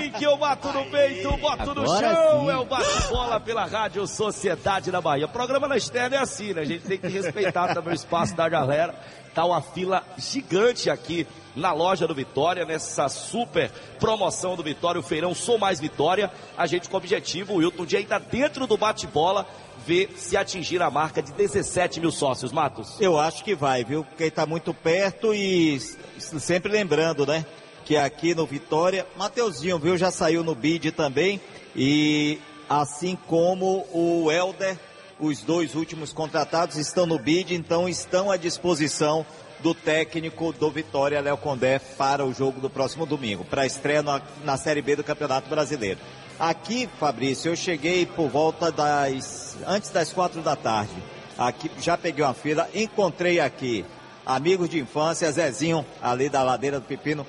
assim que eu bato no peito, boto no chão. Sim. É o bate-bola pela Rádio Sociedade da Bahia. Programa na externa é assim, né? A gente tem que respeitar também o espaço da galera. Tá uma fila gigante aqui na loja do Vitória, nessa super promoção do Vitória, o Feirão Sou Mais Vitória. A gente com o objetivo, o Wilton, de ainda dentro do bate-bola, ver se atingir a marca de 17 mil sócios, Matos. Eu acho que vai, viu? Porque está muito perto e sempre lembrando, né? Que aqui no Vitória, Mateuzinho, viu? Já saiu no bid também e assim como o Helder, os dois últimos contratados estão no bid, então estão à disposição do técnico do Vitória, Léo Condé, para o jogo do próximo domingo, para a estreia na, na Série B do Campeonato Brasileiro. Aqui, Fabrício, eu cheguei por volta das. antes das quatro da tarde. Aqui, já peguei uma fila, encontrei aqui amigos de infância, Zezinho, ali da ladeira do Pepino,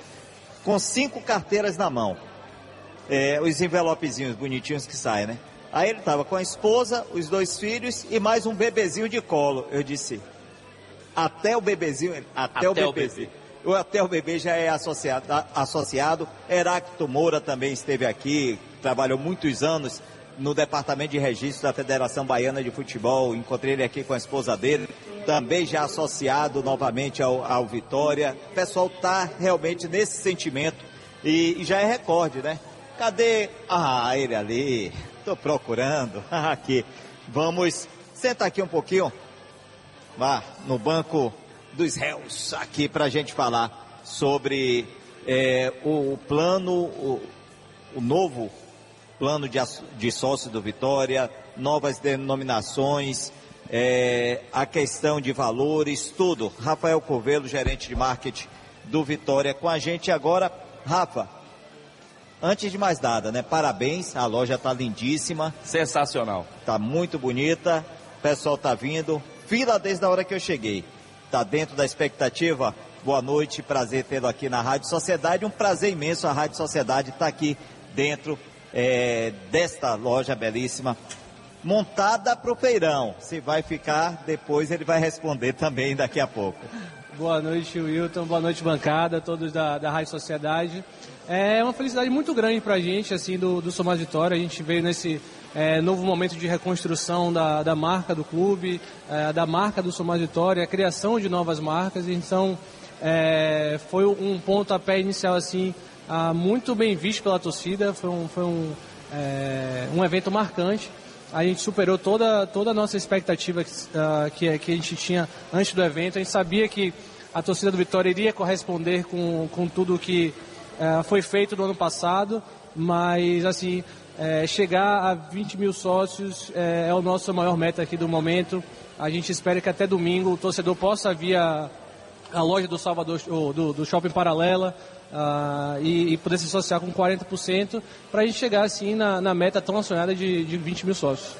com cinco carteiras na mão. É, os envelopezinhos bonitinhos que saem, né? Aí ele estava com a esposa, os dois filhos e mais um bebezinho de colo. Eu disse, até o bebezinho, até, até o bebezinho. O até o bebê já é associado, associado. Heracto Moura também esteve aqui, trabalhou muitos anos no departamento de registro da Federação Baiana de Futebol. Encontrei ele aqui com a esposa dele, também já associado novamente ao, ao Vitória. O pessoal está realmente nesse sentimento e, e, já é recorde, né? Cadê? Ah, ele ali. Estou procurando. aqui. Vamos sentar aqui um pouquinho. Vá no banco dos réus aqui para a gente falar sobre é, o, o, plano, o, o novo plano de, de sócio do Vitória, novas denominações, é, a questão de valores, tudo. Rafael Covelo, gerente de marketing do Vitória, com a gente agora. Rafa, antes de mais nada, né? Parabéns, a loja tá lindíssima. Sensacional. Tá muito bonita, o pessoal tá vindo fila desde a hora que eu cheguei. Está dentro da expectativa? Boa noite, prazer tê-lo aqui na Rádio Sociedade. Um prazer imenso a Rádio Sociedade estar tá aqui dentro é, desta loja belíssima, montada para o feirão. Se vai ficar, depois ele vai responder também daqui a pouco. Boa noite, Wilton. Boa noite, bancada, todos da, da Rádio Sociedade. É uma felicidade muito grande para a gente, assim, do, do Somar Vitória. A gente veio nesse é, novo momento de reconstrução da, da marca do clube, é, da marca do Somar Vitória, a criação de novas marcas. Então, é, foi um pontapé inicial assim muito bem visto pela torcida. Foi um, foi um, é, um evento marcante. A gente superou toda, toda a nossa expectativa que, uh, que, que a gente tinha antes do evento. A gente sabia que a torcida do Vitória iria corresponder com, com tudo que uh, foi feito no ano passado, mas assim é, chegar a 20 mil sócios é, é, o nosso maior meta aqui do momento. A gente espera que até domingo o torcedor possa vir a, a loja do Salvador, do, do Shopping Paralela, uh, e, e, poder se associar com 40% para a gente chegar assim na, na meta tão sonhada de, de 20 mil sócios.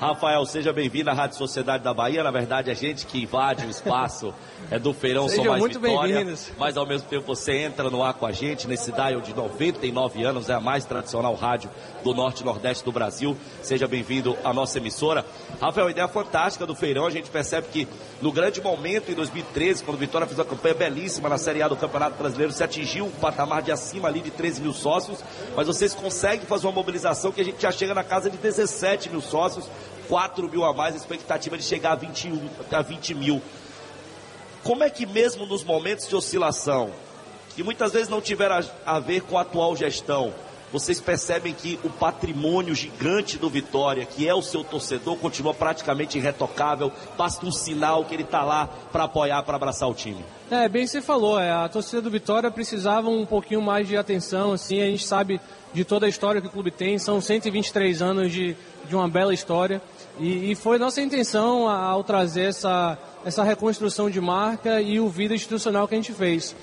Rafael, seja bem-vindo à Rádio Sociedade da Bahia. Na verdade, a gente que invade o espaço é do Feirão Sou Mais muito Vitória. Mas ao mesmo tempo você entra no ar com a gente nesse dial de 99 anos, é a mais tradicional rádio do Norte e Nordeste do Brasil. Seja bem-vindo à nossa emissora. Rafael, ideia fantástica do Feirão. A gente percebe que no grande momento em 2013, quando o Vitória fez uma campanha belíssima na Série A do Campeonato Brasileiro, se atingiu um patamar de acima ali de 13 mil sócios, mas vocês conseguem fazer uma mobilização que a gente já chega na casa de 17 mil sócios 4 mil a mais, a expectativa de chegar a 21, a 20 mil. Como é que mesmo nos momentos de oscilação, que muitas vezes não tiveram a ver com a atual gestão, vocês percebem que o patrimônio gigante do Vitória, que é o seu torcedor, continua praticamente irretocável, basta um sinal que ele está lá para apoiar, para abraçar o time. É, bem você falou, é, a torcida do Vitória precisava um pouquinho mais de atenção, assim, a gente sabe de toda a história que o clube tem, são 123 anos de, de uma bela história. E, e foi nossa intenção ao trazer essa, essa reconstrução de marca e o vida institucional que a gente fez.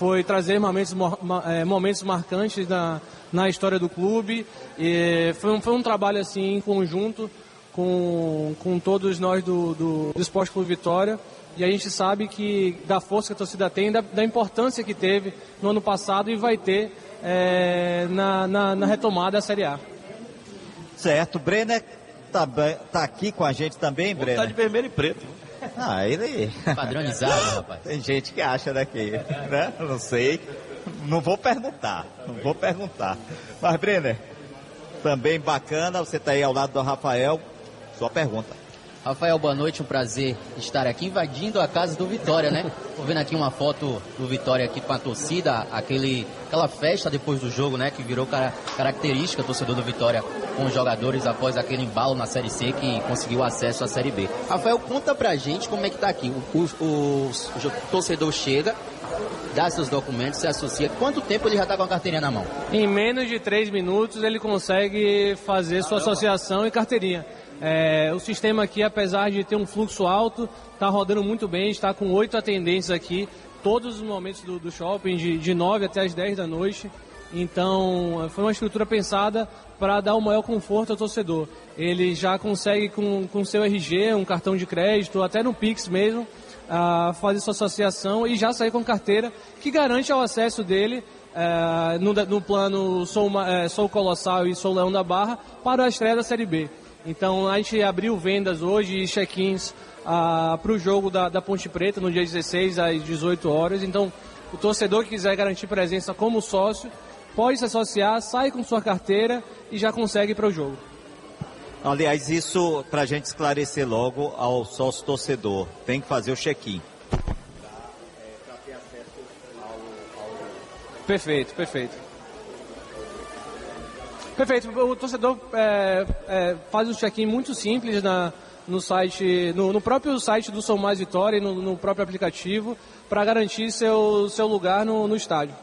Foi trazer momentos, é, momentos marcantes na, na história do clube. E foi, um, foi um trabalho assim em conjunto com, com todos nós do, do, do Esporte Clube Vitória. E a gente sabe que da força que a torcida tem, da, da importância que teve no ano passado e vai ter é, na, na, na retomada da Série A. Certo, Brenner tá, tá aqui com a gente também, Breno? Tá de vermelho e preto. Ah, ele. Padronizado, rapaz. Tem gente que acha daqui, né? Não sei. Não vou perguntar, não vou perguntar. Mas, Brenner, também bacana, você está aí ao lado do Rafael. Sua pergunta. Rafael, boa noite, um prazer estar aqui invadindo a casa do Vitória, né? Tô vendo aqui uma foto do Vitória aqui com a torcida, aquele, aquela festa depois do jogo, né? Que virou cara, característica torcedor do Vitória com os jogadores após aquele embalo na Série C que conseguiu acesso à Série B. Rafael, conta pra gente como é que tá aqui. O, o, o, o torcedor chega, dá seus documentos, se associa. Quanto tempo ele já está com a carteirinha na mão? Em menos de três minutos ele consegue fazer sua associação e carteirinha. É, o sistema aqui, apesar de ter um fluxo alto, está rodando muito bem, está com oito atendentes aqui, todos os momentos do, do shopping, de, de 9 até as 10 da noite. Então, foi uma estrutura pensada para dar o maior conforto ao torcedor. Ele já consegue, com, com seu RG, um cartão de crédito, até no Pix mesmo, uh, fazer sua associação e já sair com carteira, que garante o acesso dele uh, no, no, plano Sou, uh, Sou Colossal e Sou Leão da Barra para a estreia da Série B. Então a gente abriu vendas hoje e check-ins ah, para o jogo da, da, Ponte Preta no dia 16 às 18 horas. Então o torcedor que quiser garantir presença como sócio pode se associar, sai com sua carteira e já consegue para o jogo. Aliás, isso para a gente esclarecer logo ao sócio torcedor, tem que fazer o check-in. Perfeito, perfeito. Perfeito. O torcedor é, é, faz um check-in muito simples na, no site, no, no, próprio site do São Mais Vitória e no, no próprio aplicativo para garantir seu, seu lugar no, no estádio.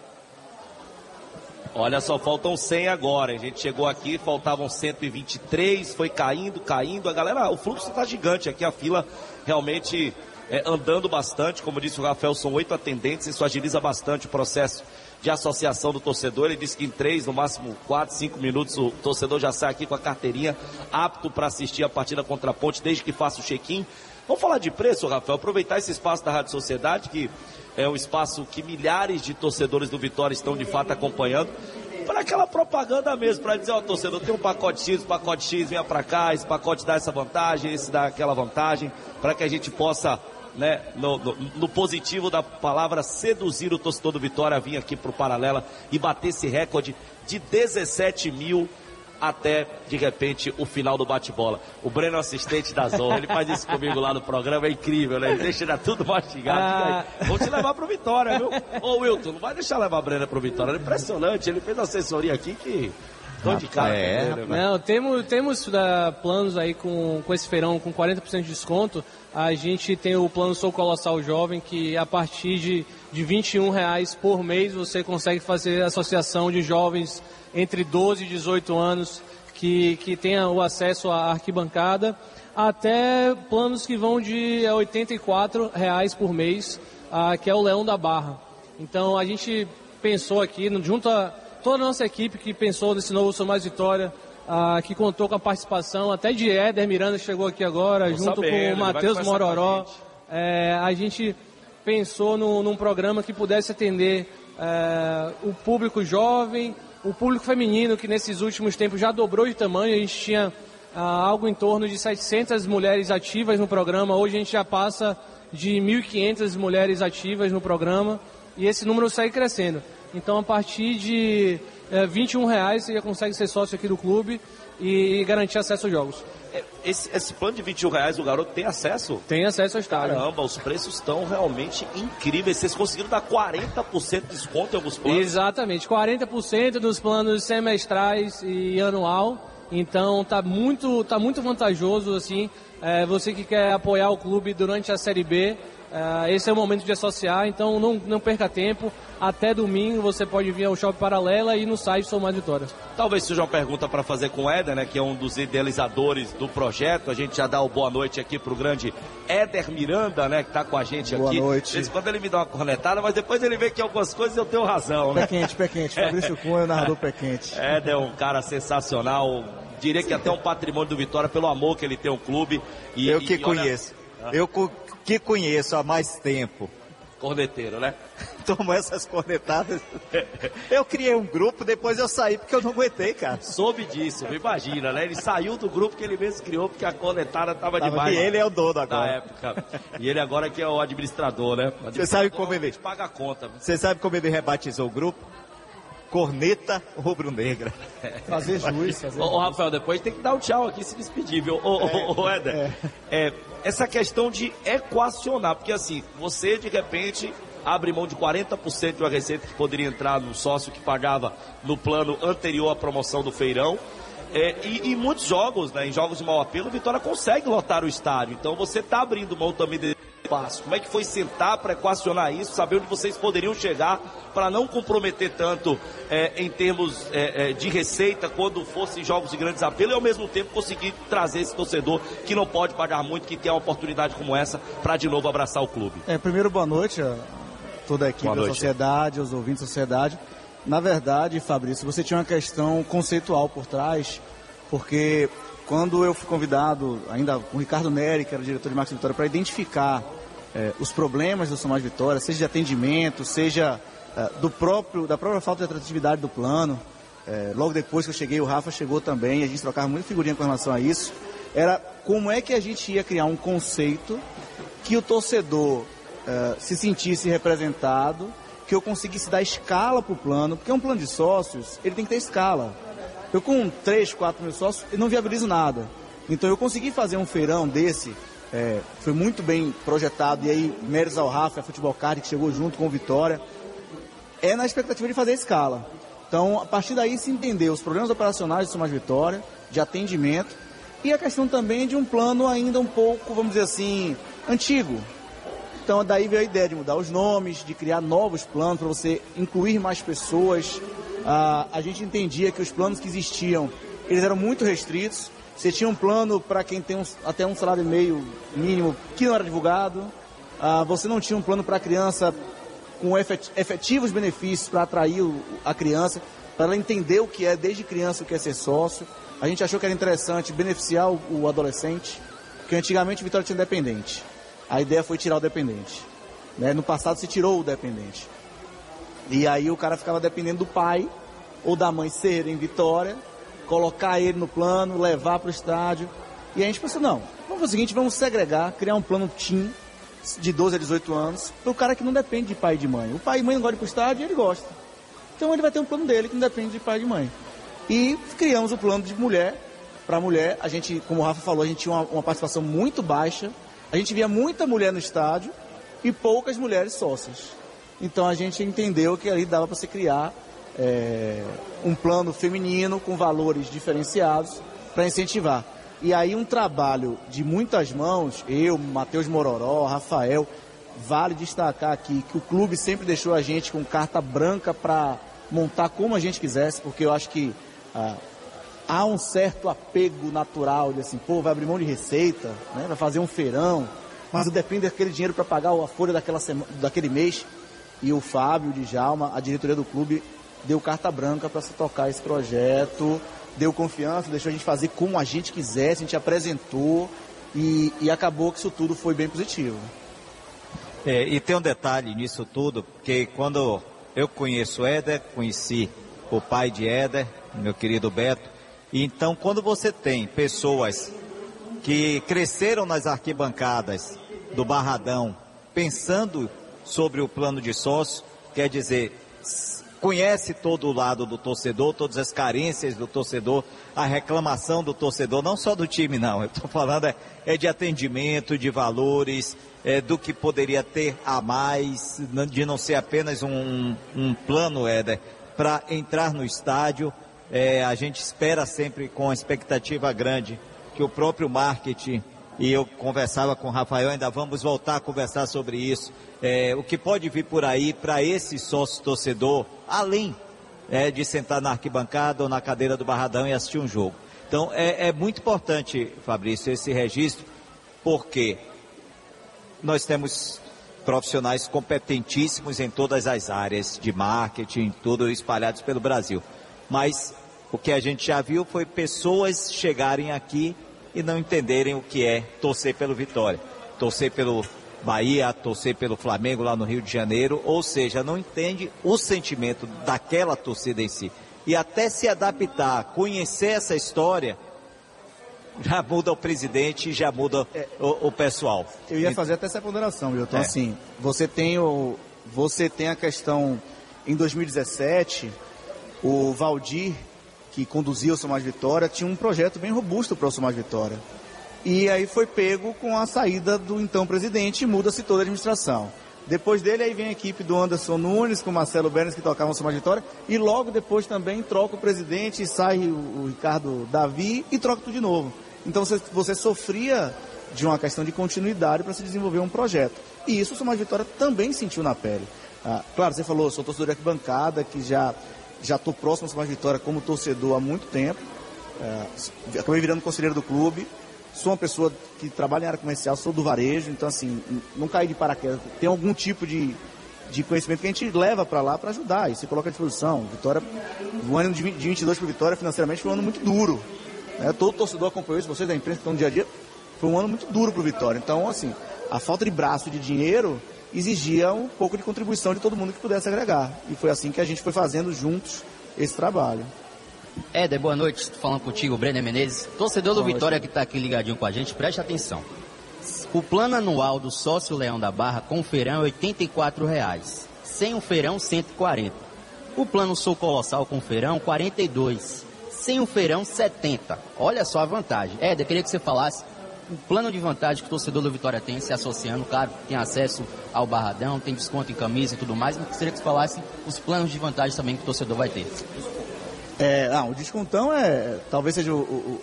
Olha só, faltam 100 agora. A gente chegou aqui, faltavam 123, foi caindo, caindo. A galera, o fluxo está gigante aqui, a fila realmente é, andando bastante. Como disse o Rafael, são oito atendentes, isso agiliza bastante o processo de associação do torcedor. Ele disse que em três, no máximo quatro, cinco minutos, o torcedor já sai aqui com a carteirinha apto para assistir a partida contra a Ponte, desde que faça o check-in. Vamos falar de preço, Rafael, aproveitar esse espaço da Rádio Sociedade, que é um espaço que milhares de torcedores do Vitória estão de fato acompanhando. Para aquela propaganda mesmo, para dizer, ó, torcedor, tem um pacote X, pacote X, venha para cá, esse pacote dá essa vantagem, esse dá aquela vantagem, para que a gente possa né, no, no, no, positivo da palavra, seduzir o torcedor do Vitória a vir aqui para o Paralela e bater esse recorde de 17 mil até, de repente, o final do bate-bola. O Breno, assistente da Zorra, ele faz isso comigo lá no programa, é incrível, né? Ele deixa tudo mastigado. Ah. Vou te levar pro Vitória, viu? Ô, Wilton, não vai deixar levar a Breno pro Vitória. É impressionante, ele fez assessoria aqui que... Tô de cara. É, né, não, temos, temos uh, planos aí com, com esse feirão com 40% de desconto a gente tem o plano Sou Colossal Jovem, que a partir de, de 21 reais por mês você consegue fazer associação de jovens entre 12 e 18 anos que, que tenha o acesso à arquibancada, até planos que vão de 84 reais por mês, ah, que é o Leão da Barra. Então a gente pensou aqui, junto a toda a nossa equipe que pensou nesse novo Sou Mais Vitória, ah, que contou com a participação até de Éder Miranda, chegou aqui agora, Tô junto sabendo, com o Matheus Mororó. A gente. É, a gente pensou no, num programa que pudesse atender é, o público jovem, o público feminino, que nesses últimos tempos já dobrou de tamanho. A gente tinha ah, algo em torno de 700 mulheres ativas no programa, hoje a gente já passa de 1.500 mulheres ativas no programa e esse número segue crescendo. Então, a partir de é, 21 reais você já consegue ser sócio aqui do clube e, garantir acesso aos jogos. Esse, esse, plano de 21 reais o garoto tem acesso? Tem acesso ao estádio. Caramba, os preços estão realmente incríveis. Vocês conseguiram dar 40% de desconto em alguns planos? Exatamente, 40% dos planos semestrais e anual. Então tá muito, tá muito vantajoso assim. É, você que quer apoiar o clube durante a Série B, Uh, esse é o momento de associar, então não, não perca tempo. Até domingo você pode vir ao Shopping Paralela e no site Sou Mais Vitórias. Talvez seja uma pergunta para fazer com o Éder, né, que é um dos idealizadores do projeto. A gente já dá o boa noite aqui para o grande Éder Miranda, né, que está com a gente boa aqui. Boa noite. De quando ele me dá uma cornetada, mas depois ele vê que algumas coisas eu tenho razão. Né? Pé quente, pé quente. Fabrício Cunha, o narrador pé quente. Éder é um cara sensacional. Diria que até um patrimônio do Vitória pelo amor que ele tem ao clube. E, eu que e, conheço. Eu que conheço há mais tempo Corneteiro, né? Tomou essas cornetadas. Eu criei um grupo, depois eu saí porque eu não aguentei, cara. Soube disso, imagina, né? Ele saiu do grupo que ele mesmo criou porque a cornetada tava, tava demais. E ele é o dono agora. Na época. E ele agora que é o administrador, né? Você sabe como ele... paga a conta. Você sabe como ele rebatizou o grupo? Corneta rubro-negra. Fazer juiz. Fazer ô, Rafael, depois tem que dar um tchau aqui e se despedir, viu? Ô, é, ô, ô Éder, é. É, essa questão de equacionar, porque assim, você de repente abre mão de 40% de uma receita que poderia entrar no sócio que pagava no plano anterior à promoção do feirão. É, e em muitos jogos, né, em jogos de mau apelo, o Vitória consegue lotar o estádio. Então você está abrindo mão também de passo. Como é que foi sentar para equacionar isso, saber onde vocês poderiam chegar para não comprometer tanto é, em termos é, é, de receita quando fossem jogos de grandes apelos e ao mesmo tempo conseguir trazer esse torcedor que não pode pagar muito, que tem uma oportunidade como essa para de novo abraçar o clube. É, primeiro boa noite a toda a equipe da sociedade, aos ouvintes da sociedade. Na verdade, Fabrício, você tinha uma questão conceitual por trás, porque quando eu fui convidado, ainda com o Ricardo Neri, que era diretor de marketing Vitória, para identificar é, os problemas do São Mais Vitória, seja de atendimento, seja é, do próprio, da própria falta de atratividade do plano. É, logo depois que eu cheguei, o Rafa chegou também, a gente trocava muita figurinha com relação a isso. Era como é que a gente ia criar um conceito que o torcedor se sentisse representado, que eu conseguisse dar escala para o plano, porque um plano de sócios, ele tem que ter escala. Eu com 3, 4 mil sócios, eu não viabilizo nada. Então eu consegui fazer um feirão desse, é, foi muito bem projetado, e aí méritos ao Rafa, a Futebol Card, que chegou junto com o Vitória, é na expectativa de fazer escala. Então, a partir daí se entendeu os problemas operacionais do Mais Vitória, de atendimento, e a questão também de um plano ainda um pouco, vamos dizer assim, antigo. Então, daí veio a ideia de mudar os nomes, de criar novos planos para você incluir mais pessoas. Ah, a gente entendia que os planos que existiam, eles eram muito restritos, você tinha um plano para quem tem um, até um salário e meio mínimo que não era divulgado. Ah, você não tinha um plano para a criança com efetivos benefícios para atrair a criança, para ela entender o que é desde criança o que é ser sócio. A gente achou que era interessante beneficiar o, o adolescente, porque antigamente o Vitória tinha dependente. A ideia foi tirar o dependente. Né? No passado se tirou o dependente. E aí o cara ficava dependendo do pai ou da mãe ser em Vitória colocar ele no plano, levar para o estádio. E a gente pensou, não, vamos fazer o seguinte, vamos segregar, criar um plano team de 12 a 18 anos, para o cara que não depende de pai e de mãe. O pai e mãe não gostam de ir para o estádio ele gosta. Então ele vai ter um plano dele que não depende de pai e de mãe. E criamos o plano de mulher para mulher. A gente, como o Rafa falou, a gente tinha uma, uma participação muito baixa. A gente via muita mulher no estádio e poucas mulheres sócias. Então a gente entendeu que ali dava para se criar é, um plano feminino com valores diferenciados para incentivar. E aí um trabalho de muitas mãos, eu, Matheus Mororó, Rafael, vale destacar aqui que o clube sempre deixou a gente com carta branca para montar como a gente quisesse, porque eu acho que ah, há um certo apego natural de assim, pô, vai abrir mão de receita, né, vai fazer um feirão, mas depende daquele dinheiro para pagar a folha daquela semana, daquele mês. E o Fábio, o Djalma, a diretoria do clube deu carta branca para se tocar esse projeto, deu confiança, deixou a gente fazer como a gente quisesse, a gente apresentou e, e acabou que isso tudo foi bem positivo. É, e tem um detalhe nisso tudo, porque quando eu conheço Éder, conheci o pai de Éder, meu querido Beto, então quando você tem pessoas que cresceram nas arquibancadas do Barradão, pensando sobre o plano de sócio, quer dizer, conhece todo o lado do torcedor, todas as carências do torcedor, a reclamação do torcedor, não só do time, não. Eu estou falando é, é, de atendimento, de valores, é, do que poderia ter a mais, de não ser apenas um, um plano, Éder, para entrar no estádio. É, a gente espera sempre com expectativa grande que o próprio marketing e eu conversava com o Rafael, ainda vamos voltar a conversar sobre isso. É, o que pode vir por aí para esse sócio torcedor, além é, de sentar na arquibancada ou na cadeira do Barradão e assistir um jogo. Então é, é muito importante, Fabrício, esse registro, porque nós temos profissionais competentíssimos em todas as áreas de marketing, tudo espalhados pelo Brasil. Mas o que a gente já viu foi pessoas chegarem aqui e não entenderem o que é torcer pelo Vitória, torcer pelo Bahia torcer pelo Flamengo lá no Rio de Janeiro, ou seja, não entende o sentimento daquela torcida em si. E até se adaptar, conhecer essa história, já muda o presidente, já muda é, o, o, pessoal. Eu ia fazer até essa ponderação, Milton. É. Assim, você tem, o, você tem a questão, em 2017, o Valdir, que conduzia o Somar Vitória, tinha um projeto bem robusto para o Somar Vitória. E aí foi pego com a saída do então presidente e muda-se toda a administração. Depois dele aí vem a equipe do Anderson Nunes com Marcelo Bernes que tocavam Somar Vitória e logo depois também troca o presidente sai o, o Ricardo Davi e troca tudo de novo. Então você, você sofria de uma questão de continuidade para se desenvolver um projeto. E isso o Somar Vitória também sentiu na pele. Ah, claro, você falou, sou torcedor de arquibancada, que já já estou próximo ao Somar Vitória como torcedor há muito tempo. É, acabei virando conselheiro do clube. Sou uma pessoa que trabalha em área comercial, sou do varejo, então assim, não caí de paraquedas. Tem algum tipo de, de conhecimento que a gente leva para lá para ajudar e se coloca à disposição. Vitória, o ano de 22 para Vitória financeiramente foi um ano muito duro. Né? Todo torcedor acompanhou isso, vocês da imprensa que estão no dia a dia. Foi um ano muito duro para Vitória. Então, assim, a falta de braço de dinheiro exigia um pouco de contribuição de todo mundo que pudesse agregar. E foi assim que a gente foi fazendo juntos esse trabalho. Éder, boa noite. Estou falando contigo, Brenner Menezes. Torcedor do Vitória que está aqui ligadinho com a gente, preste atenção. O plano anual do sócio Leão da Barra com o feirão é R$ reais. Sem o feirão, 140. O plano Sou Colossal com o feirão, R$ 42 sem o feirão 70. Olha só a vantagem. Éder, queria que você falasse o plano de vantagem que o torcedor do Vitória tem se associando, claro, tem acesso ao Barradão, tem desconto em camisa e tudo mais, mas queria que você falasse os planos de vantagem também que o torcedor vai ter. É, não, o descontão é, talvez seja o, o,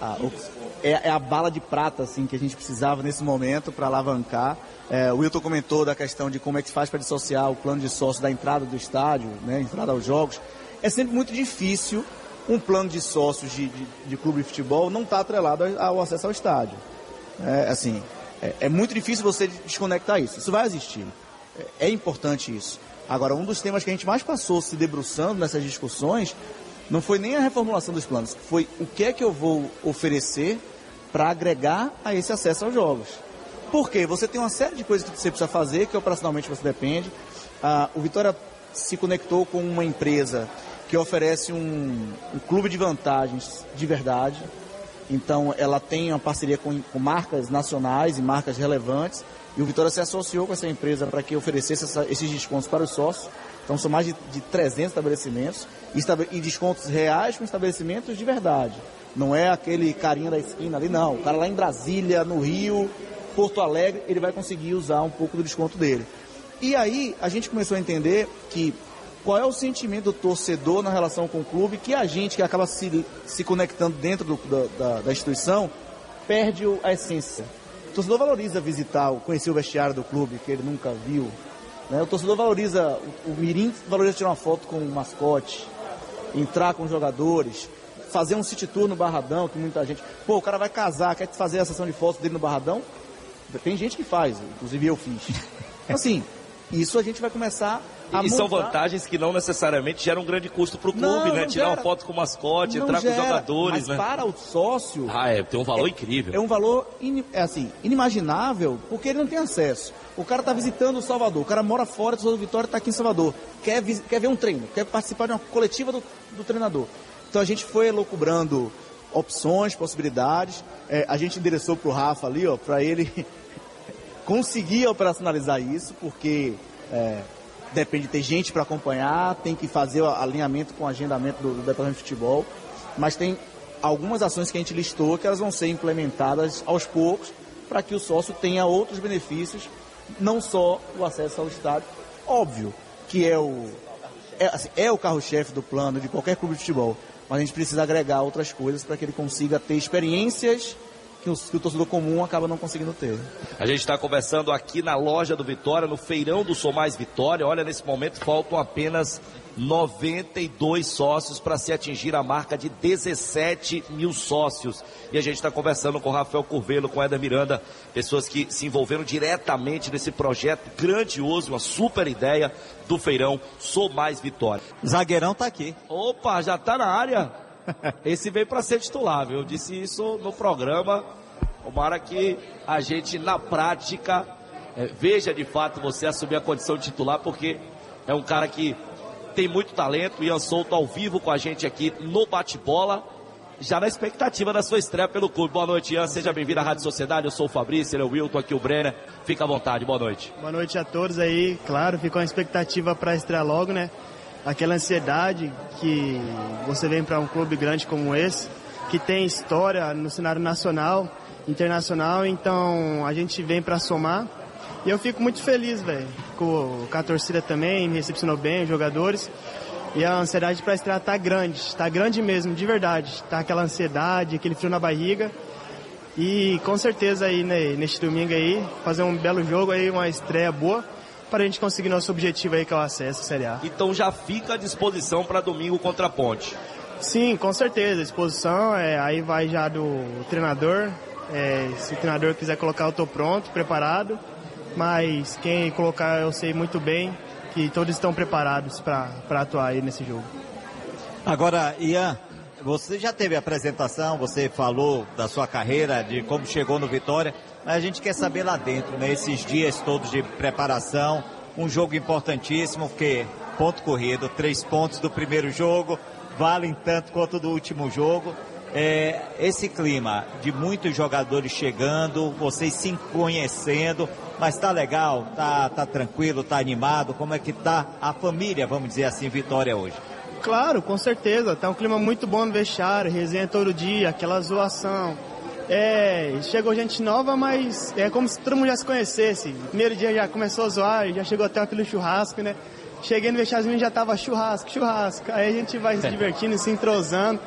a, o é, é, a bala de prata assim que a gente precisava nesse momento para alavancar. É, o Wilton comentou da questão de como é que se faz para dissociar o plano de sócio da entrada do estádio, né, entrada aos jogos. É sempre muito difícil um plano de sócios de, de, de clube de futebol não está atrelado ao acesso ao estádio. É, assim, é, é, muito difícil você desconectar isso. Isso vai existir. É, é, importante isso. Agora, um dos temas que a gente mais passou se debruçando nessas discussões não foi nem a reformulação dos planos, foi o que é que eu vou oferecer para agregar a esse acesso aos jogos. Porque você tem uma série de coisas que você precisa fazer, que operacionalmente você depende. Ah, o Vitória se conectou com uma empresa que oferece um, um clube de vantagens de verdade. Então, ela tem uma parceria com, com, marcas nacionais e marcas relevantes. E o Vitória se associou com essa empresa para que oferecesse essa, esses descontos para os sócios. Então, são mais de, de 300 estabelecimentos e, e descontos reais com estabelecimentos de verdade. Não é aquele carinha da esquina ali, não. O cara lá em Brasília, no Rio, Porto Alegre, ele vai conseguir usar um pouco do desconto dele. E aí, a gente começou a entender que qual é o sentimento do torcedor na relação com o clube que a gente que acaba se, se conectando dentro do, da, da, instituição perde a essência. O torcedor valoriza visitar, conhecer o vestiário do clube que ele nunca viu. Né? O torcedor valoriza, o, o Mirim valoriza tirar uma foto com o mascote, entrar com os jogadores, fazer um city tour no Barradão, que muita gente. Pô, o cara vai casar, quer fazer a sessão de fotos dele no Barradão? Tem gente que faz, inclusive eu fiz. Assim, isso a gente vai começar a E são vantagens que não necessariamente geram um grande custo para o clube, não, né? Não Tirar uma foto com o mascote, entrar gera, com os jogadores, mas né? para o sócio... Ah, é, tem um valor é, incrível. É um valor, in, é assim, inimaginável, porque ele não tem acesso. O cara está visitando o Salvador, o cara mora fora do Vitória está aqui em Salvador, quer, quer ver um treino, quer participar de uma coletiva do, do treinador. Então a gente foi elucubrando opções, possibilidades. É, a gente endereçou para o Rafa ali, ó, para ele conseguir operacionalizar isso, porque é, depende de ter gente para acompanhar, tem que fazer o alinhamento com o agendamento do, do departamento de futebol, mas tem algumas ações que a gente listou que elas vão ser implementadas aos poucos para que o sócio tenha outros benefícios, não só o acesso ao estádio, óbvio que é o é, assim, é o carro-chefe do plano de qualquer clube de futebol, mas a gente precisa agregar outras coisas para que ele consiga ter experiências que o, que o torcedor comum acaba não conseguindo ter. A gente está conversando aqui na loja do Vitória, no feirão do Sou Mais Vitória. Olha, nesse momento faltam apenas 92 sócios para se atingir a marca de 17 mil sócios. E a gente está conversando com o Rafael Curvelo, com Eda Miranda, pessoas que se envolveram diretamente nesse projeto grandioso, uma super ideia do feirão Sou Mais Vitória. Zagueirão está aqui. Opa, já está na área. Esse veio para ser titular, viu? Eu disse isso no programa. Tomara que a gente, na prática, é, veja de fato você assumir a condição de titular, porque é um cara que tem muito talento. Ian Souto ao vivo com a gente aqui no bate-bola. Já na expectativa da sua estreia pelo clube. Boa noite, Ian. Seja bem-vindo à Rádio Sociedade. Eu sou o Fabrício, ele é o Wilton, aqui o Brenner. Fica à vontade, boa noite. Boa noite a todos aí. Claro, ficou a expectativa para estrear logo, né? Aquela ansiedade que você vem para um clube grande como esse, que tem história no cenário nacional, internacional, então a gente vem para somar e eu fico muito feliz, velho, com, com, a torcida também, me recepcionou bem, os jogadores. E a ansiedade para estrear tá grande, tá grande mesmo, de verdade. Tá aquela ansiedade, aquele frio na barriga. E com certeza aí, né, neste domingo aí, fazer um belo jogo aí, uma estreia boa, para a gente conseguir nosso objetivo aí, que é o acesso à Série A. Então já fica à disposição para domingo contra a Ponte. Sim, com certeza, disposição, é, aí vai já do treinador. É, se o treinador quiser colocar, eu tô pronto, preparado mas quem colocar eu sei muito bem que todos estão preparados para atuar aí nesse jogo. Agora, Ian, você já teve a apresentação, você falou da sua carreira, de como chegou no Vitória, mas a gente quer saber lá dentro, né? Esses dias todos de preparação, um jogo importantíssimo, porque ponto corrido, três pontos do primeiro jogo, valem tanto quanto do último jogo. É, esse clima de muitos jogadores chegando, vocês se conhecendo, mas tá legal, tá, tá tranquilo, tá animado. Como é que tá a família, vamos dizer assim, Vitória hoje? Claro, com certeza. Tá um clima muito bom no vestiário, resenha todo dia, aquela zoação. É, chegou gente nova, mas é como se todo mundo já se conhecesse. Primeiro dia já começou a zoar, já chegou até aquele churrasco, né? Cheguei no vestiário já tava churrasco, churrasco. Aí a gente vai se divertindo, se entrosando.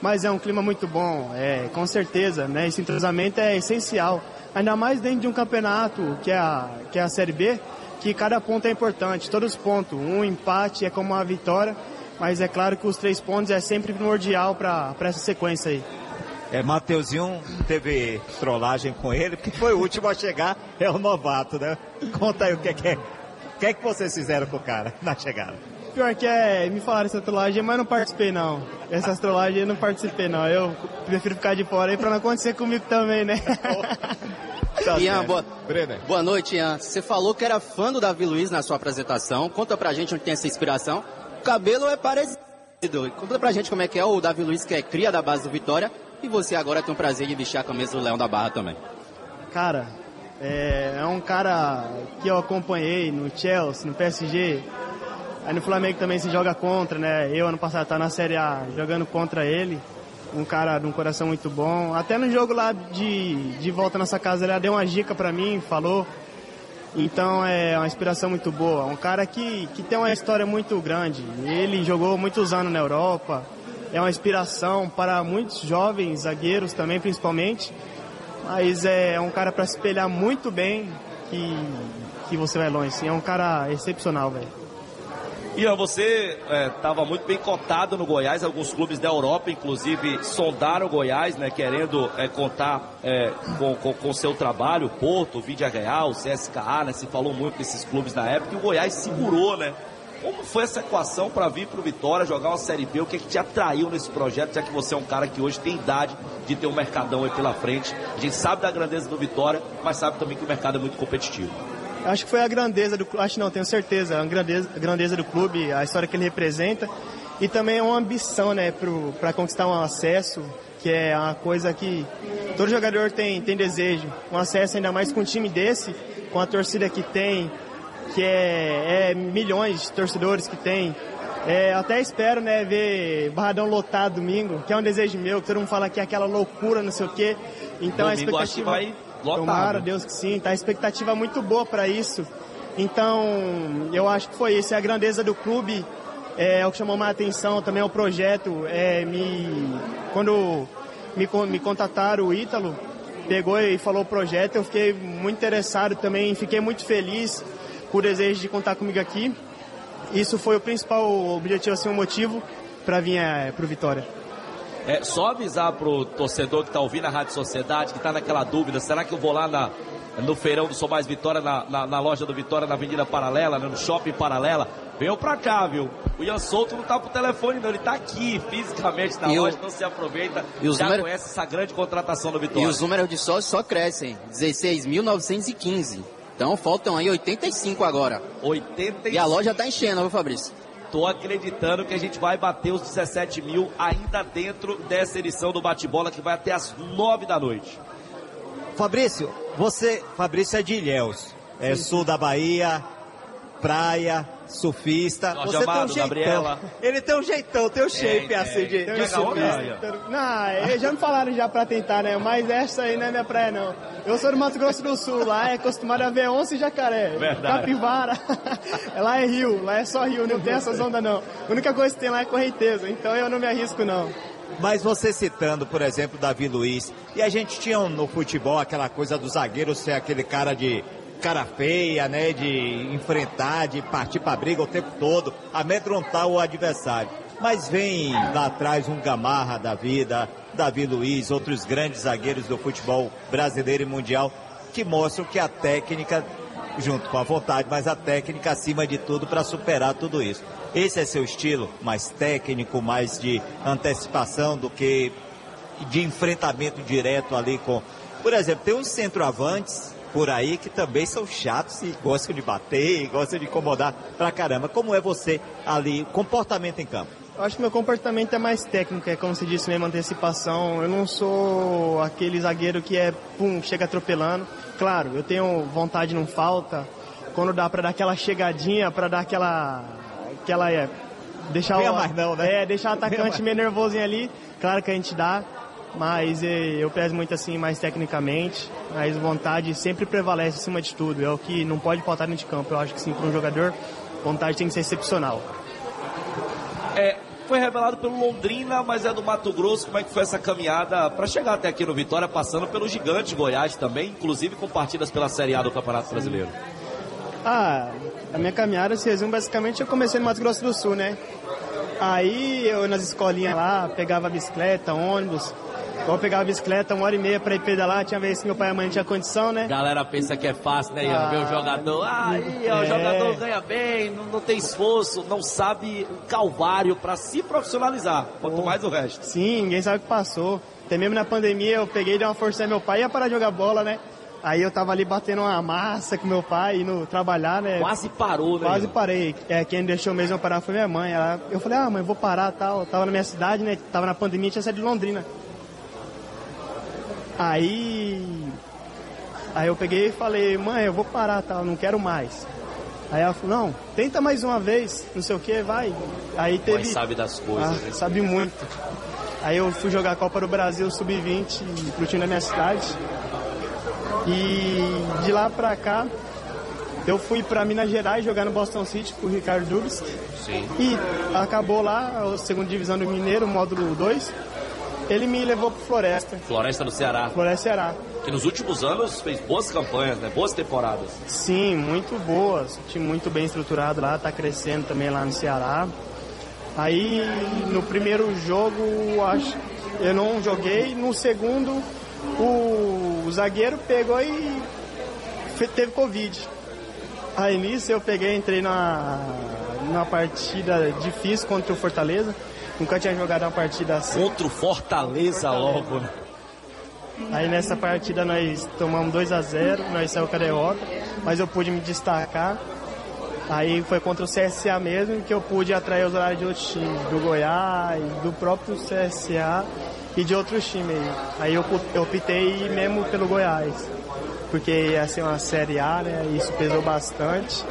Mas é um clima muito bom, é, com certeza, né? Esse entrosamento é essencial ainda mais dentro de um campeonato que é a, que é a Série B, que cada ponto é importante, todos os pontos. Um empate é como uma vitória, mas é claro que os três pontos é sempre primordial para essa sequência aí. É, Mateuzinho teve trollagem com ele, porque foi o último a chegar, é o novato, né? Conta aí o que é que, é, o que, é que vocês fizeram com o cara na chegada. Pior que é, me falaram essa trollagem, mas não participei não. Essas trollagens eu não participei não. Eu prefiro ficar de fora aí pra não acontecer comigo também, né? Tá Ian, boa, boa noite, Ian. Você falou que era fã do Davi Luiz na sua apresentação. Conta pra gente onde tem essa inspiração. O cabelo é parecido. Conta pra gente como é que é o Davi Luiz, que é cria da base do Vitória. E você agora tem o prazer de vestir a camisa do Leão da Barra também. Cara, é, é um cara que eu acompanhei no Chelsea, no PSG. Aí no Flamengo também se joga contra, né? Eu ano passado tá na Série A jogando contra ele um cara de um coração muito bom. Até no jogo lá de, de volta nessa casa, ele deu uma dica para mim, falou. Então é uma inspiração muito boa. Um cara que, que tem uma história muito grande. Ele jogou muitos anos na Europa. É uma inspiração para muitos jovens zagueiros também, principalmente. Mas é um cara para se espelhar muito bem que, que você vai longe. É um cara excepcional, velho. Ian, você estava é, muito bem cotado no Goiás, alguns clubes da Europa, inclusive, sondaram o Goiás, né, querendo é, contar é, com o seu trabalho, Porto, Vídea Real, CSKA, né, se falou muito desses clubes na época, e o Goiás segurou, né? Como foi essa equação para vir para o Vitória, jogar uma Série B? O que, é que te atraiu nesse projeto, já que você é um cara que hoje tem idade de ter um mercadão aí pela frente? A gente sabe da grandeza do Vitória, mas sabe também que o mercado é muito competitivo. Acho que foi a grandeza do acho não, tenho certeza, a grandeza, a grandeza do clube, a história que ele representa e também é uma ambição, né, para conquistar um acesso, que é uma coisa que todo jogador tem, tem desejo. Um acesso ainda mais com um time desse, com a torcida que tem, que é, é milhões de torcedores que tem. É, até espero, né, ver Barradão lotado domingo, que é um desejo meu, que todo mundo fala que é aquela loucura, não sei o quê. Então domingo, a expectativa vai Lotado. Tomara, Deus que sim. Tá a expectativa muito boa para isso. Então, eu acho que foi isso. É a grandeza do clube é, é o que chamou mais atenção. Também é o projeto. É, me, quando me, me contataram o Ítalo, pegou e falou o projeto, eu fiquei muito interessado também. Fiquei muito feliz com o desejo de contar comigo aqui. Isso foi o principal objetivo, assim, o motivo para vir é, para o Vitória. É, só avisar pro torcedor que está ouvindo a Rádio Sociedade, que está naquela dúvida, será que eu vou lá na, no feirão do Sou Mais Vitória, na, na, na, loja do Vitória, na Avenida Paralela, né, no Shopping Paralela? Venham pra cá, viu? O Ian Souto não tá pro telefone, não, ele tá aqui fisicamente na e loja, o... não se aproveita. E os já número... conhece essa grande contratação do Vitória. E os números de sócios só crescem, 16.915. Então faltam aí 85 agora. 85. E a loja tá enchendo, viu, Fabrício? Tô acreditando que a gente vai bater os 17 mil ainda dentro dessa edição do bate-bola que vai até as 9 da noite. Fabrício, você, Fabrício é de Ilhéus, é sim, sul da Bahia, praia, surfista. Jorge você Amado, tem um Gabriela. Ele tem um jeitão, tem um shape é, assim de, de surfista. Não, eles já me falaram já pra tentar, né? Mas essa aí não é minha praia, não. Eu sou do Mato Grosso do Sul, lá é acostumado a ver onça e jacaré. Verdade. Capivara. lá é rio, lá é só rio, não tem essas ondas não. A única coisa que tem lá é correnteza, então eu não me arrisco não. Mas você citando, por exemplo, Davi Luiz, e a gente tinha no futebol aquela coisa do zagueiro ser aquele cara de cara feia, né? De enfrentar, de partir para briga o tempo todo, amedrontar o adversário. Mas vem lá atrás um Gamarra da vida, Davi Luiz, outros grandes zagueiros do futebol brasileiro e mundial, que mostram que a técnica, junto com a vontade, mas a técnica acima de tudo para superar tudo isso. Esse é seu estilo, mais técnico, mais de antecipação do que de enfrentamento direto ali com. Por exemplo, tem uns centroavantes por aí que também são chatos e gostam de bater, e gostam de incomodar pra caramba. Como é você ali, comportamento em campo? Eu acho que meu comportamento é mais técnico, é como se disse mesmo, antecipação. Eu não sou aquele zagueiro que é, pum, chega atropelando. Claro, eu tenho vontade, não falta. Quando dá para dar aquela chegadinha, para dar aquela. aquela é, deixar o, mais não, né? É, deixar o atacante meio nervosinho ali. Claro que a gente dá mas eh, eu peço muito assim mais tecnicamente, mas vontade sempre prevalece acima de tudo. É o que não pode faltar dentro de campo. Eu acho que sim, para um jogador, vontade tem que ser excepcional. É, foi revelado pelo Londrina, mas é do Mato Grosso. Como é que foi essa caminhada para chegar até aqui no Vitória, passando pelo gigante Goiás também, inclusive com partidas pela Série A do Campeonato Brasileiro? Ah, a minha caminhada se resume basicamente, eu comecei no Mato Grosso do Sul, né? Aí eu nas escolinhas lá, pegava bicicleta, ônibus, Vou pegar a bicicleta uma hora e meia para ir pedalar. Tinha vez que meu pai e a mãe não tinha condição, né? Galera pensa que é fácil, né? Ah, Ver o jogador. Ah, aí, é. o jogador ganha bem, não, não, tem esforço, não sabe o calvário para se profissionalizar. Quanto oh, mais o resto. Sim, ninguém sabe o que passou. Até mesmo na pandemia eu peguei dei uma força meu pai ia parar de jogar bola, né? Aí eu tava ali batendo uma massa com meu pai, indo trabalhar, né? Quase parou, né? Quase parei. É, quem deixou mesmo eu parar foi minha mãe. Ela, eu falei, ah, mãe, vou parar tal. Eu tava na minha cidade, né? Tava na pandemia, tinha saído de Londrina. Aí. Aí eu peguei e falei, mãe, eu vou parar, tal, tá? não quero mais. Aí ela falou, não, tenta mais uma vez, não sei o que, vai. Aí teve. Mãe sabe das coisas, ah, né? Sabe muito. Aí eu fui jogar a Copa do Brasil Sub-20 pro time da minha cidade. E de lá pra cá, eu fui para Minas Gerais jogar no Boston City com o Ricardo Dubs. Sim. E acabou lá, a segunda divisão do Mineiro, módulo 2 ele me levou pro Floresta. Floresta do Ceará. Floresta Ceará. Que nos últimos anos fez boas campanhas, né? Boas temporadas. Sim, muito boas. time muito bem estruturado lá, tá crescendo também lá no Ceará. Aí no primeiro jogo, acho eu não joguei. No segundo, o, o zagueiro pegou e teve Covid. Aí nisso eu peguei, entrei na, na partida difícil contra o Fortaleza. Nunca tinha jogado uma partida assim. Contra o Fortaleza, Fortaleza. logo. Né? Aí nessa partida nós tomamos 2 a 0 nós saímos com a derrota, mas eu pude me destacar. Aí foi contra o CSA mesmo que eu pude atrair os horários de outros times, do Goiás, do próprio CSA e de outros times. Aí eu, eu optei mesmo pelo Goiás, porque ia ser uma Série A, né? Isso pesou bastante.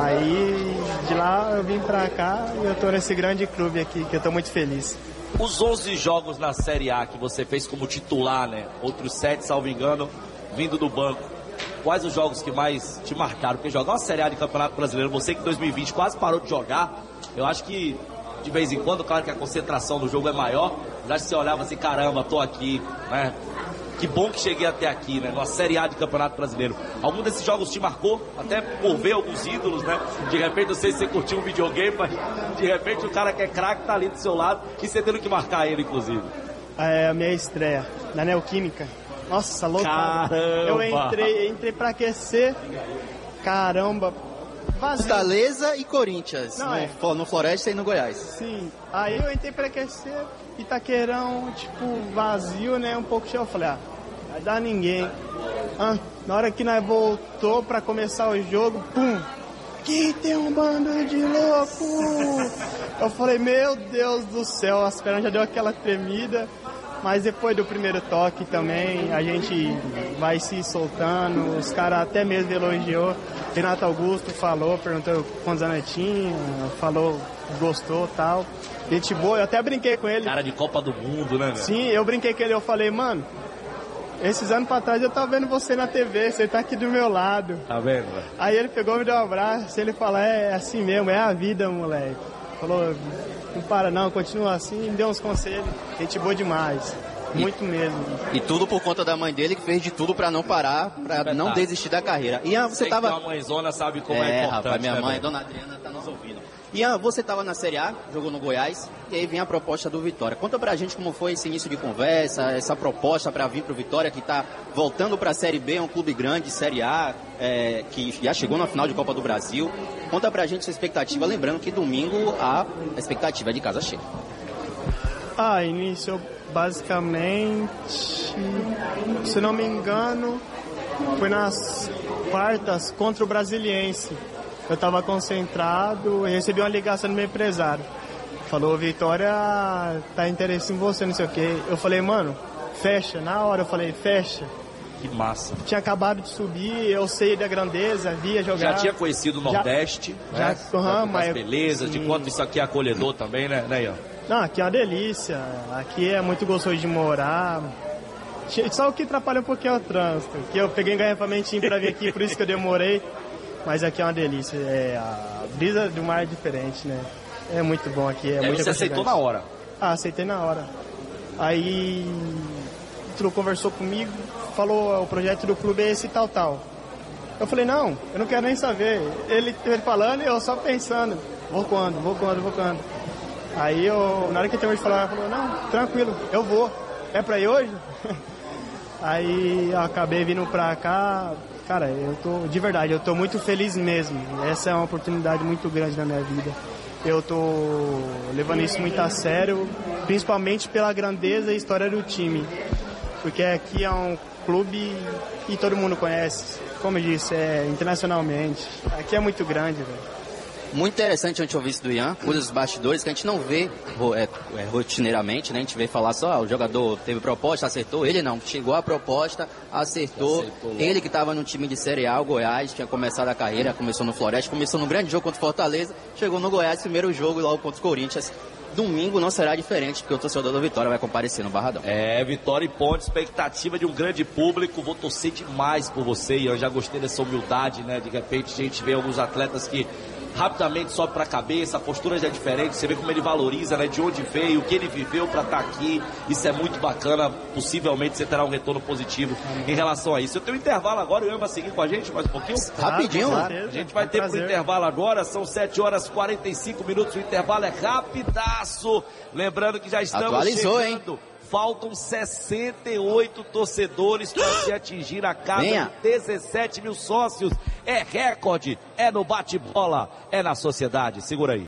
Aí de lá eu vim pra cá e eu tô nesse grande clube aqui, que eu tô muito feliz. Os 11 jogos na Série A que você fez como titular, né? Outros 7, salvo engano, vindo do banco. Quais os jogos que mais te marcaram? Porque jogar uma Série A de Campeonato Brasileiro, você que em 2020 quase parou de jogar, eu acho que de vez em quando, claro que a concentração do jogo é maior, mas você olhava assim, caramba, tô aqui, né? Que bom que cheguei até aqui, né? Numa Série A de Campeonato Brasileiro. Algum desses jogos te marcou? Até por ver alguns ídolos, né? De repente, não sei se você curtiu um videogame, mas de repente o cara que é craque tá ali do seu lado e você tendo que marcar ele, inclusive. É a minha estreia na Neoquímica. Nossa, louco. Caramba! Eu entrei, entrei pra aquecer. Caramba, Vazio. Fortaleza e Corinthians. Não, no, é. no Floresta e no Goiás. Sim. Aí eu entrei pra aquecer, Itaqueirão, tipo, vazio, né? Um pouco cheio. Eu falei, ah, vai dar ninguém. Ah, na hora que nós voltou para começar o jogo, pum, aqui tem um bando de louco. Eu falei, meu Deus do céu, as pernas já deu aquela tremida. Mas depois do primeiro toque também, a gente vai se soltando. Os caras até mesmo elogiou. Renato Augusto falou, perguntou quantos anos tinha, falou, gostou tal. Gente boa, eu até brinquei com ele. Cara de Copa do Mundo, né, velho? Sim, eu brinquei com ele, eu falei, mano, esses anos pra trás eu tava vendo você na TV, você tá aqui do meu lado. Tá vendo? Aí ele pegou, me deu um abraço, ele falou, é, é assim mesmo, é a vida, moleque. Falou, não para não, continua assim, me deu uns conselhos, gente boa demais. Muito mesmo. E tudo por conta da mãe dele que fez de tudo para não parar, para não desistir da carreira. E você Sei tava. Que a mãezona sabe como é, é importante. Rapaz, minha né, mãe, dona Adriana, tá nos ouvindo. Ian, você estava na Série A, jogou no Goiás, e aí vem a proposta do Vitória. Conta pra gente como foi esse início de conversa, essa proposta para vir pro Vitória, que está voltando para a Série B, é um clube grande, Série A, é, que já chegou na final de Copa do Brasil. Conta pra gente sua expectativa, lembrando que domingo a expectativa é de casa cheia. Ah, início basicamente, se não me engano, foi nas quartas contra o Brasiliense eu estava concentrado e recebi uma ligação do meu empresário. Falou, Vitória, tá interesse em você, não sei o quê. Eu falei, mano, fecha. Na hora eu falei, fecha. Que massa. Tinha acabado de subir, eu sei da grandeza, via jogar. Já tinha conhecido o Nordeste, já, né? Já, uhum, mas... belezas, de quanto isso aqui é acolhedor também, né, né Ian? Não, aqui é uma delícia. Aqui é muito gostoso de morar. Só o que atrapalha um pouquinho é o trânsito. Que eu peguei engarrafamentinho para vir aqui, por isso que eu demorei. Mas aqui é uma delícia. É, a brisa do mar é diferente, né? É muito bom aqui. É e muito você aceitou na hora? Ah, aceitei na hora. Aí tu conversou comigo, falou o projeto do clube é esse tal, tal. Eu falei, não, eu não quero nem saber. Ele, ele falando e eu só pensando, vou quando, vou quando, vou quando. Aí eu, na hora que ele terminou de falar, falou, não, tranquilo, eu vou. É pra ir hoje? Aí eu acabei vindo pra cá, Cara, eu tô, de verdade, eu tô muito feliz mesmo. Essa é uma oportunidade muito grande na minha vida. Eu tô levando isso muito a sério, principalmente pela grandeza e história do time. Porque aqui é um clube que todo mundo conhece. Como eu disse, é internacionalmente. Aqui é muito grande, velho. Muito interessante a gente ouvir isso do Ian, coisas dos bastidores que a gente não vê é, é, rotineiramente, né? A gente vê falar só, ah, o jogador teve proposta, acertou. Ele não, chegou a proposta, acertou. acertou ele que estava no time de Série A, o Goiás, tinha começado a carreira, começou no Floresta, começou no grande jogo contra o Fortaleza, chegou no Goiás, primeiro jogo logo contra o Corinthians. Domingo não será diferente, porque o torcedor da Vitória vai comparecer no Barradão. É, Vitória e Ponte, expectativa de um grande público. Vou torcer demais por você, e eu já gostei dessa humildade, né? De repente a gente vê alguns atletas que rapidamente sobe para a cabeça, a postura já é diferente, você vê como ele valoriza, né, de onde veio, o que ele viveu para estar tá aqui. Isso é muito bacana. Possivelmente você terá um retorno positivo em relação a isso. Eu tenho um intervalo agora, o Ian vai seguir com a gente mais um pouquinho? Rapidinho, claro, A gente vai ter pro intervalo agora, são 7 horas e 45 minutos, o intervalo é rapidaço. Lembrando que já estamos Atualizou, chegando. Hein? Faltam 68 torcedores para se atingir a casa Venha. de 17 mil sócios. É recorde, é no bate-bola, é na sociedade. Segura aí.